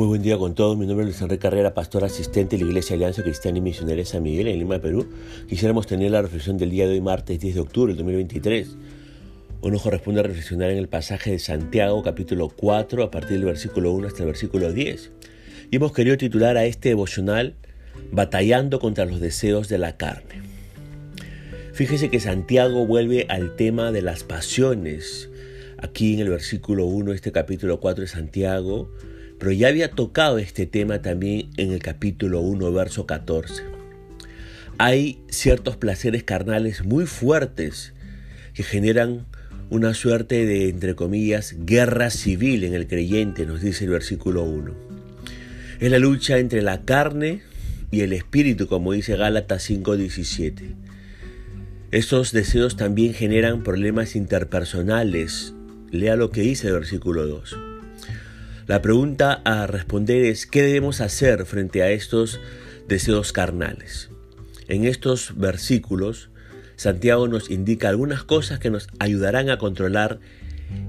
Muy buen día con todos. Mi nombre es Luis Enrique Carrera, pastor asistente de la Iglesia Alianza Cristiana y Misionera San Miguel en Lima, Perú. Quisiéramos tener la reflexión del día de hoy, martes 10 de octubre del 2023. Hoy nos corresponde reflexionar en el pasaje de Santiago, capítulo 4, a partir del versículo 1 hasta el versículo 10. Y hemos querido titular a este devocional Batallando contra los deseos de la carne. Fíjese que Santiago vuelve al tema de las pasiones. Aquí en el versículo 1, este capítulo 4 de Santiago, pero ya había tocado este tema también en el capítulo 1, verso 14. Hay ciertos placeres carnales muy fuertes que generan una suerte de, entre comillas, guerra civil en el creyente, nos dice el versículo 1. Es la lucha entre la carne y el espíritu, como dice Gálatas 5:17. Estos deseos también generan problemas interpersonales. Lea lo que dice el versículo 2. La pregunta a responder es, ¿qué debemos hacer frente a estos deseos carnales? En estos versículos, Santiago nos indica algunas cosas que nos ayudarán a controlar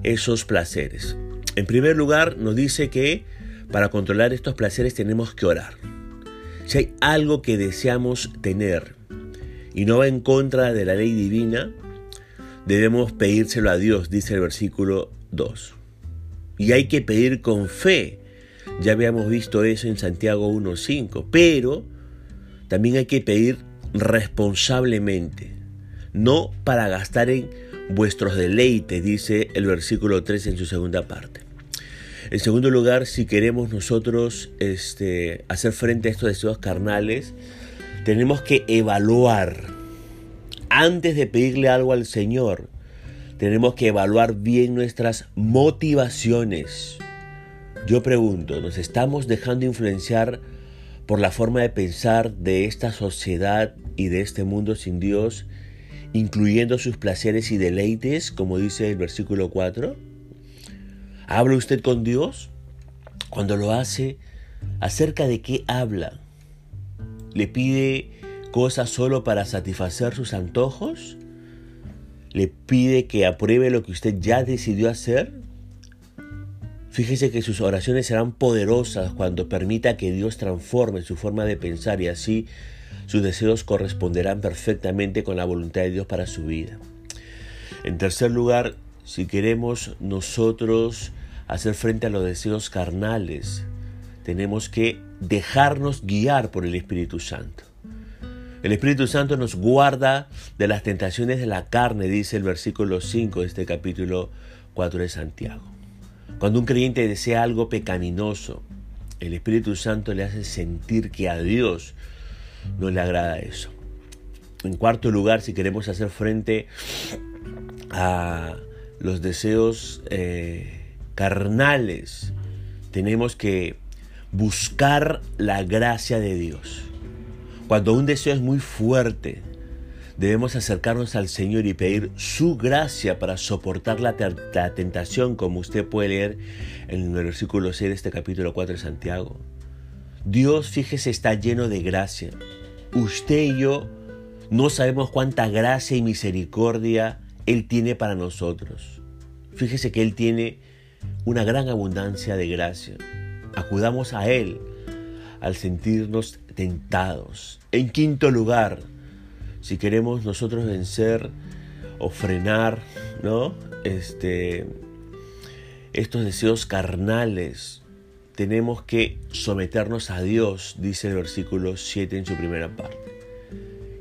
esos placeres. En primer lugar, nos dice que para controlar estos placeres tenemos que orar. Si hay algo que deseamos tener y no va en contra de la ley divina, debemos pedírselo a Dios, dice el versículo 2. Y hay que pedir con fe. Ya habíamos visto eso en Santiago 1.5. Pero también hay que pedir responsablemente. No para gastar en vuestros deleites, dice el versículo 3 en su segunda parte. En segundo lugar, si queremos nosotros este, hacer frente a estos deseos carnales, tenemos que evaluar, antes de pedirle algo al Señor, tenemos que evaluar bien nuestras motivaciones. Yo pregunto, ¿nos estamos dejando influenciar por la forma de pensar de esta sociedad y de este mundo sin Dios, incluyendo sus placeres y deleites, como dice el versículo 4? ¿Habla usted con Dios? Cuando lo hace, ¿acerca de qué habla? ¿Le pide cosas solo para satisfacer sus antojos? Le pide que apruebe lo que usted ya decidió hacer, fíjese que sus oraciones serán poderosas cuando permita que Dios transforme su forma de pensar y así sus deseos corresponderán perfectamente con la voluntad de Dios para su vida. En tercer lugar, si queremos nosotros hacer frente a los deseos carnales, tenemos que dejarnos guiar por el Espíritu Santo. El Espíritu Santo nos guarda de las tentaciones de la carne, dice el versículo 5 de este capítulo 4 de Santiago. Cuando un creyente desea algo pecaminoso, el Espíritu Santo le hace sentir que a Dios no le agrada eso. En cuarto lugar, si queremos hacer frente a los deseos eh, carnales, tenemos que buscar la gracia de Dios. Cuando un deseo es muy fuerte, debemos acercarnos al Señor y pedir su gracia para soportar la, tentación, como usted puede leer en el versículo 6 de este capítulo 4 de Santiago. Dios, fíjese, está lleno de gracia. Usted y yo no sabemos cuánta gracia y misericordia Él tiene para nosotros. Fíjese que Él tiene una gran abundancia de gracia. Acudamos a Él al sentirnos tentados. En quinto lugar, si queremos nosotros vencer o frenar, ¿no? Este, estos deseos carnales, tenemos que someternos a Dios, dice el versículo 7 en su primera parte.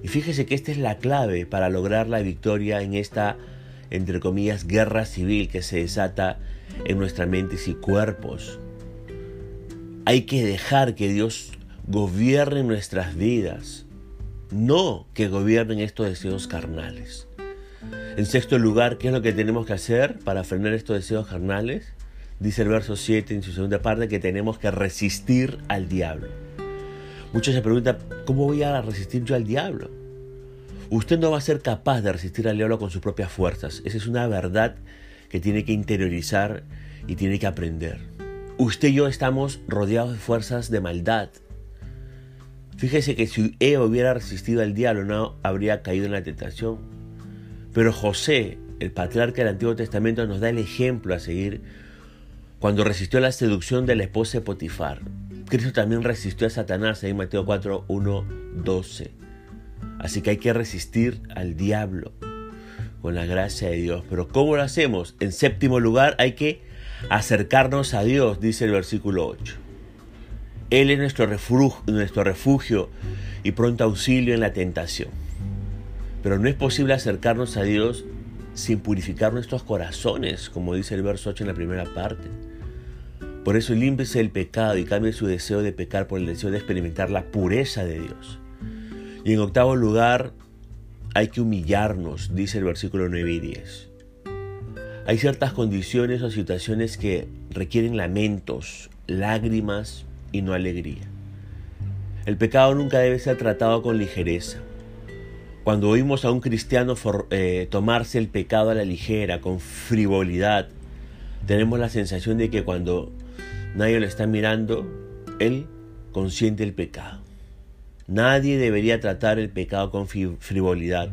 Y fíjese que esta es la clave para lograr la victoria en esta, entre comillas, guerra civil que se desata en nuestras mentes y cuerpos. Hay que dejar que Dios gobierne nuestras vidas, no que gobiernen estos deseos carnales. En sexto lugar, ¿qué es lo que tenemos que hacer para frenar estos deseos carnales? Dice el verso 7 en su segunda parte que tenemos que resistir al diablo. Muchos se preguntan, ¿cómo voy a resistir yo al diablo? Usted no va a ser capaz de resistir al diablo con sus propias fuerzas. Esa es una verdad que tiene que interiorizar y tiene que aprender. Usted y yo estamos rodeados de fuerzas de maldad, Fíjese que si Eva hubiera resistido al diablo no habría caído en la tentación. Pero José, el patriarca del Antiguo Testamento, nos da el ejemplo a seguir cuando resistió la seducción de la esposa de Potifar. Cristo también resistió a Satanás en Mateo 4, 1, 12. Así que hay que resistir al diablo con la gracia de Dios. Pero ¿cómo lo hacemos? En séptimo lugar hay que acercarnos a Dios, dice el versículo 8. Él es nuestro refugio, y pronto auxilio en la tentación. Pero no es posible acercarnos a Dios sin purificar nuestros corazones, como dice el verso 8 en la primera parte. Por eso límpiese el pecado y cambie su deseo de pecar por el deseo de experimentar la pureza de Dios. Y en octavo lugar, hay que humillarnos, dice el versículo 9 y 10. Hay ciertas condiciones o situaciones que requieren lamentos, lágrimas y no alegría. El pecado nunca debe ser tratado con ligereza. Cuando oímos a un cristiano eh, tomarse el pecado a la ligera, con frivolidad, tenemos la sensación de que cuando nadie lo está mirando, él consiente el pecado. Nadie debería tratar el pecado con frivolidad.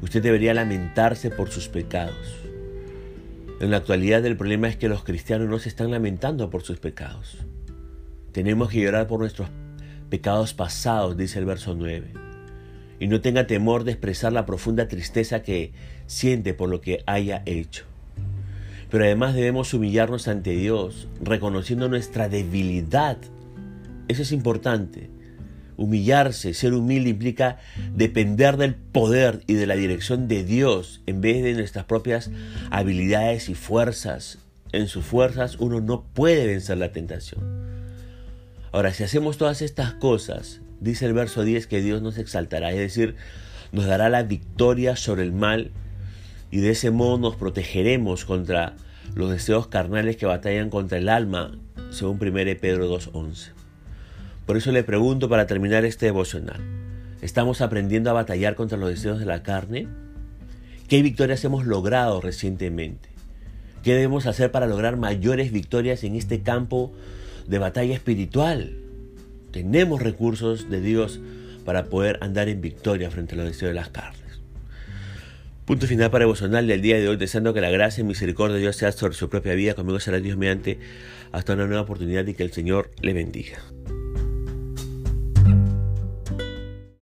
Usted debería lamentarse por sus pecados. En la actualidad el problema es que los cristianos no se están lamentando por sus pecados. Tenemos que llorar por nuestros pecados pasados, dice el verso 9 y no tenga temor de expresar la profunda tristeza que siente por lo que haya hecho. Pero además debemos humillarnos ante Dios, reconociendo nuestra debilidad. Eso es importante. Humillarse, ser humilde implica depender del poder y de la dirección de Dios en vez de nuestras propias habilidades y fuerzas. En sus fuerzas uno no puede vencer la tentación. Ahora, si hacemos todas estas cosas, Dice el verso 10 que Dios nos exaltará, es decir, nos dará la victoria sobre el mal y de ese modo nos protegeremos contra los deseos carnales que batallan contra el alma, según 1 Pedro 2.11. Por eso le pregunto para terminar este devocional, ¿estamos aprendiendo a batallar contra los deseos de la carne? ¿Qué victorias hemos logrado recientemente? ¿Qué debemos hacer para lograr mayores victorias en este campo de batalla espiritual? tenemos recursos de Dios para poder andar en victoria frente a los deseos de las carnes. Punto final para devocional del día de hoy, deseando que la gracia y misericordia de Dios sea sobre su propia vida. Conmigo será Dios mediante hasta una nueva oportunidad y que el Señor le bendiga.